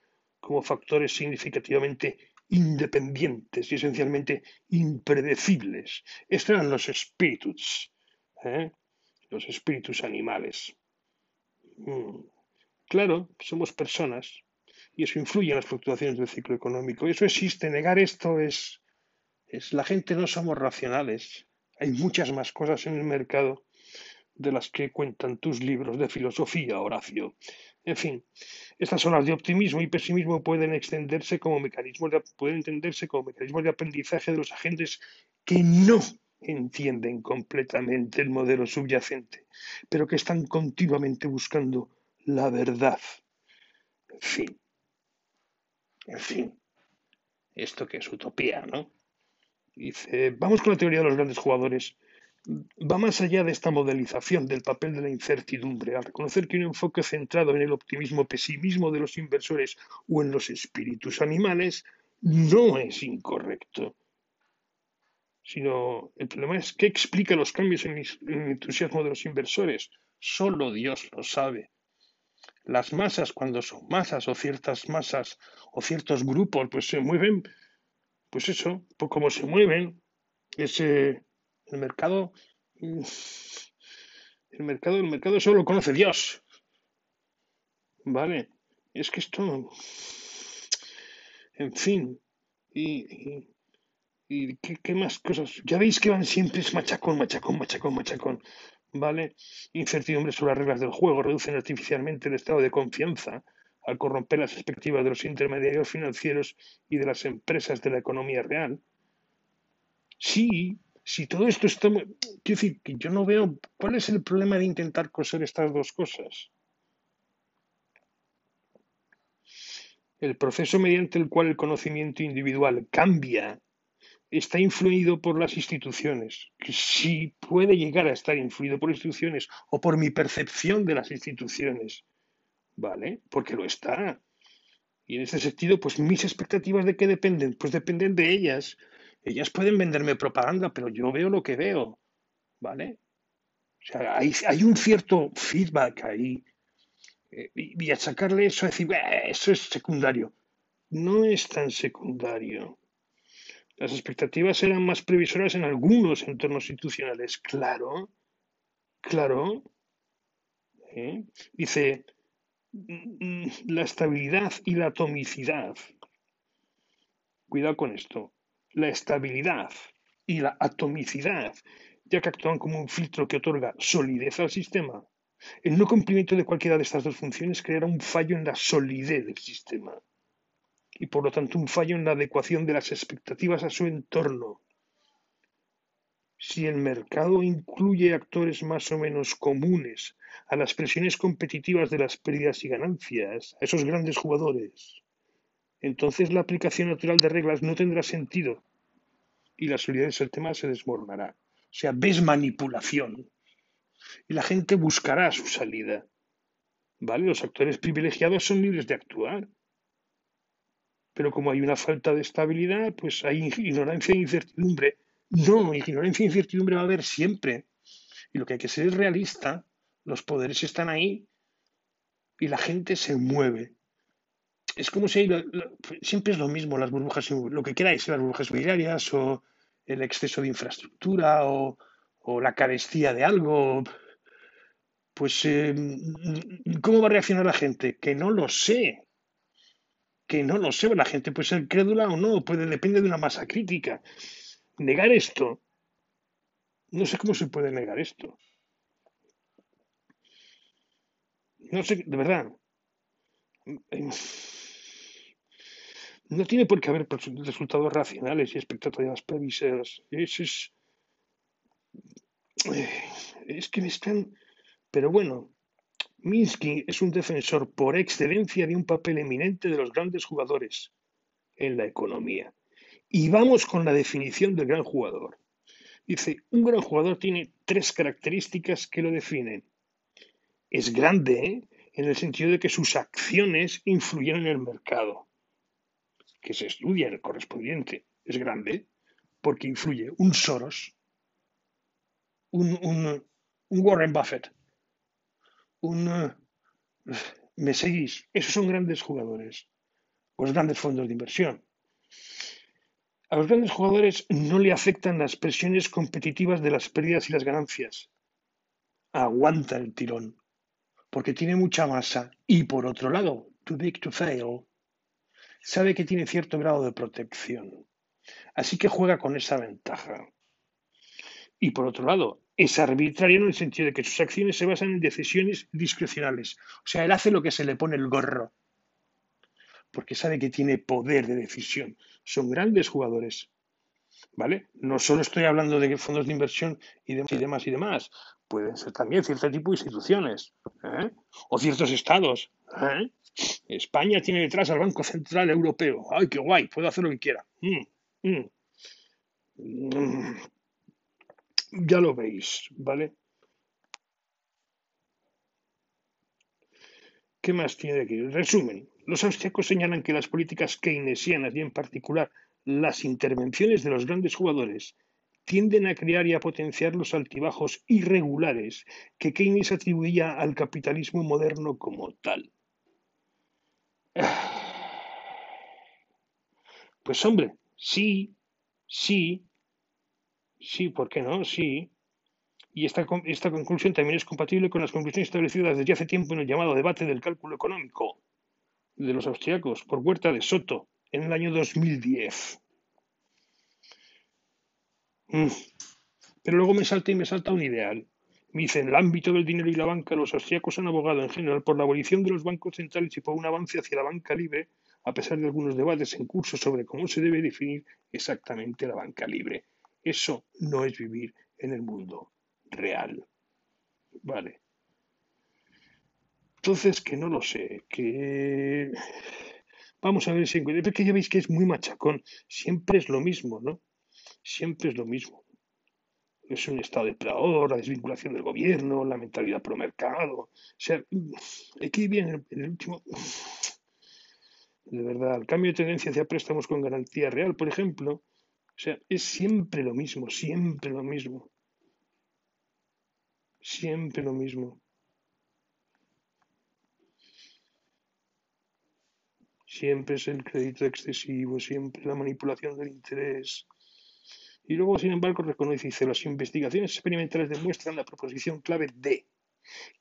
como factores significativamente independientes y esencialmente impredecibles. Estos eran los espíritus, ¿eh? los espíritus animales. Mm. Claro, somos personas y eso influye en las fluctuaciones del ciclo económico. Eso existe. Negar esto es, es la gente no somos racionales. Hay muchas más cosas en el mercado de las que cuentan tus libros de filosofía, Horacio. En fin, estas olas de optimismo y pesimismo pueden extenderse como mecanismos de, pueden entenderse como mecanismos de aprendizaje de los agentes que no entienden completamente el modelo subyacente, pero que están continuamente buscando la verdad. En fin, en fin, esto que es utopía, ¿no? Dice, vamos con la teoría de los grandes jugadores va más allá de esta modelización del papel de la incertidumbre, al reconocer que un enfoque centrado en el optimismo-pesimismo de los inversores o en los espíritus animales no es incorrecto, sino el problema es qué explica los cambios en el entusiasmo de los inversores. Solo Dios lo sabe. Las masas, cuando son masas o ciertas masas o ciertos grupos, pues se mueven, pues eso, pues como se mueven, ese, el mercado, mm, el mercado, el mercado solo lo conoce Dios. ¿Vale? Es que esto, en fin, y, y, ¿qué, más cosas. Ya veis que van siempre es machacón, machacón, machacón, machacón. ¿Vale? Incertidumbre sobre las reglas del juego reducen artificialmente el estado de confianza al corromper las expectativas de los intermediarios financieros y de las empresas de la economía real. Sí, si todo esto está... Quiero decir que yo no veo cuál es el problema de intentar coser estas dos cosas. El proceso mediante el cual el conocimiento individual cambia está influido por las instituciones, que sí puede llegar a estar influido por instituciones o por mi percepción de las instituciones, ¿vale? Porque lo está. Y en ese sentido, pues mis expectativas de qué dependen, pues dependen de ellas. Ellas pueden venderme propaganda, pero yo veo lo que veo, ¿vale? O sea, hay, un cierto feedback ahí eh, y, achacarle eso, decir, eso es secundario. No es tan secundario. Las expectativas eran más previsoras en algunos entornos institucionales, claro, claro. ¿eh? Dice, mm, la estabilidad y la atomicidad. Cuidado con esto. La estabilidad y la atomicidad, ya que actúan como un filtro que otorga solidez al sistema, el no cumplimiento de cualquiera de estas dos funciones creará un fallo en la solidez del sistema y por lo tanto un fallo en la adecuación de las expectativas a su entorno. Si el mercado incluye actores más o menos comunes a las presiones competitivas de las pérdidas y ganancias, a esos grandes jugadores, entonces la aplicación natural de reglas no tendrá sentido y la solidez del tema se desmoronará. O sea, ves manipulación y la gente buscará su salida. ¿Vale? Los actores privilegiados son libres de actuar. Pero como hay una falta de estabilidad, pues hay ignorancia e incertidumbre. No, ignorancia e incertidumbre va a haber siempre. Y lo que hay que ser es realista. Los poderes están ahí y la gente se mueve. Es como si siempre es lo mismo, las burbujas, lo que queráis, las burbujas inmobiliarias o el exceso de infraestructura o, o la carestía de algo, pues eh, ¿cómo va a reaccionar la gente? Que no lo sé. Que no lo sé. La gente puede ser crédula o no, puede, depende de una masa crítica. Negar esto. No sé cómo se puede negar esto. No sé, de verdad. No tiene por qué haber resultados racionales y expectativas previsas. Es, es, eh, es que me están pero bueno, Minsky es un defensor por excelencia de un papel eminente de los grandes jugadores en la economía. Y vamos con la definición del gran jugador. Dice, un gran jugador tiene tres características que lo definen. Es grande ¿eh? En el sentido de que sus acciones influyen en el mercado, que se estudia en el correspondiente. Es grande porque influye un Soros, un, Warren Buffett, un... ¿Me seguís? Esos son grandes jugadores, los grandes fondos de inversión. A los grandes jugadores no le afectan las presiones competitivas de las pérdidas y las ganancias. Aguanta el tirón, porque tiene mucha masa. Y por otro lado, too big to fail, sabe que tiene cierto grado de protección. Así que juega con esa ventaja. Y por otro lado, es arbitrario en el sentido de que sus acciones se basan en decisiones discrecionales. O sea, él hace lo que se le pone el gorro, porque sabe que tiene poder de decisión. Son grandes jugadores. ¿Vale? No solo estoy hablando de fondos de inversión y demás y demás, Pueden ser también cierto tipo de instituciones ¿eh? o ciertos estados. ¿eh? España tiene detrás al Banco Central Europeo. ¡Ay, qué guay! Puedo hacer lo que quiera. Mm, mm. Mm ya lo veis, ¿vale? ¿Qué más tiene aquí? Resumen. Los austriacos señalan que las políticas keynesianas y en particular las intervenciones de los grandes jugadores tienden a crear y a potenciar los altibajos irregulares que Keynes atribuía al capitalismo moderno como tal. (sighs) Pues hombre, sí, sí, sí, ¿por qué no? Sí. Y esta, esta conclusión también es compatible con las conclusiones establecidas desde hace tiempo en el llamado debate del cálculo económico de los austriacos por Huerta de Soto en el año 2010. Mm. Pero luego me salta y me salta un ideal. Me dice, en el ámbito del dinero y la banca, los austriacos han abogado en general por la abolición de los bancos centrales y por un avance hacia la banca libre, a pesar de algunos debates en curso sobre cómo se debe definir exactamente la banca libre. Eso no es vivir en el mundo real. Vale. Entonces, que no lo sé, que... Vamos a ver si encuentro. que ya veis que es muy machacón. Siempre es lo mismo, ¿no? Siempre es lo mismo. Es un estado de depredador, la desvinculación del gobierno, la mentalidad pro mercado. O sea, aquí viene en el último. De verdad, el cambio de tendencia hacia préstamos con garantía real, por ejemplo. O sea, es siempre lo mismo, siempre lo mismo. Siempre lo mismo. Siempre es el crédito excesivo, siempre la manipulación del interés. Y luego, sin embargo, reconoce, dice, las investigaciones experimentales demuestran la proposición clave de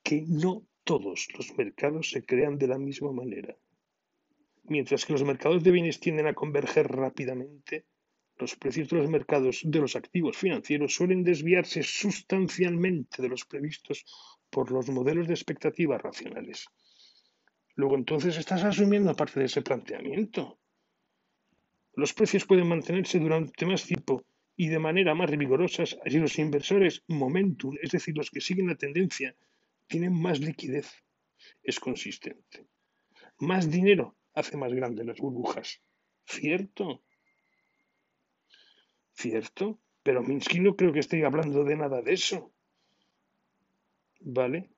que no todos los mercados se crean de la misma manera. Mientras que los mercados de bienes tienden a converger rápidamente, los precios de los mercados de los activos financieros suelen desviarse sustancialmente de los previstos por los modelos de expectativas racionales. Luego entonces estás asumiendo parte de ese planteamiento. Los precios pueden mantenerse durante más tiempo y de manera más vigorosa si los inversores momentum, es decir, los que siguen la tendencia, tienen más liquidez. Es consistente. Más dinero hace más grandes las burbujas. ¿Cierto? ¿Cierto? Pero Minsky no creo que esté hablando de nada de eso. ¿Vale?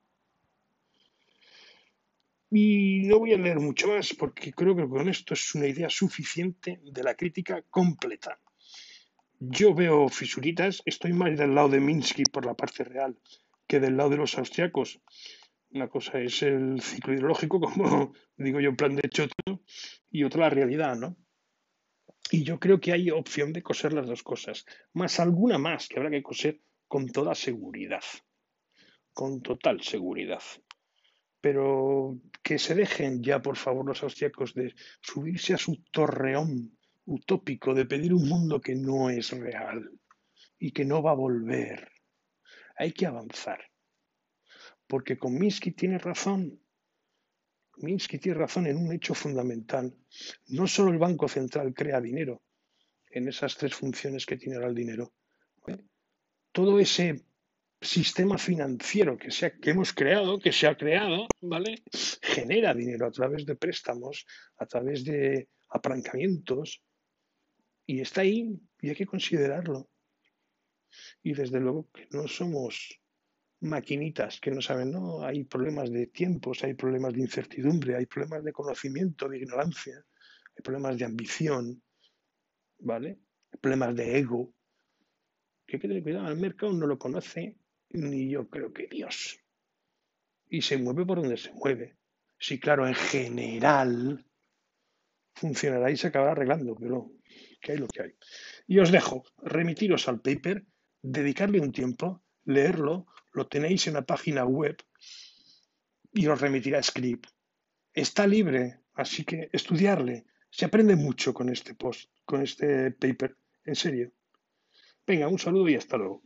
Y no voy a leer mucho más porque creo que con esto es una idea suficiente de la crítica completa. Yo veo fisuritas, estoy más del lado de Minsky por la parte real que del lado de los austriacos. Una cosa es el ciclo ideológico, (laughs) como digo yo, en plan de choto, y otra la realidad, ¿no? Y yo creo que hay opción de coser las dos cosas, más alguna más que habrá que coser con toda seguridad, con total seguridad pero que se dejen ya, por favor, los austriacos de subirse a su torreón utópico de pedir un mundo que no es real y que no va a volver. Hay que avanzar. Porque con Minsky tiene razón. Minsky tiene razón en un hecho fundamental. No solo el Banco Central crea dinero en esas tres funciones que tiene ahora el dinero. Todo ese sistema financiero que, que hemos creado, que se ha creado, ¿vale? Genera dinero a través de préstamos, a través de apalancamientos, y está ahí y hay que considerarlo. Y desde luego que no somos maquinitas que no saben, no, hay problemas de tiempos, hay problemas de incertidumbre, hay problemas de conocimiento, de ignorancia, hay problemas de ambición, ¿vale? Hay problemas de ego, que hay que tener cuidado, el mercado no lo conoce ni yo creo que Dios. Y se mueve por donde se mueve. Sí, claro, en general funcionará y se acabará arreglando, pero que hay lo que hay. Y os dejo, remitiros al paper, dedicarle un tiempo, leerlo, lo tenéis en la página web y os remitirá Script. Está libre, así que estudiarle. Se aprende mucho con este post, con este paper, en serio. Venga, un saludo y hasta luego.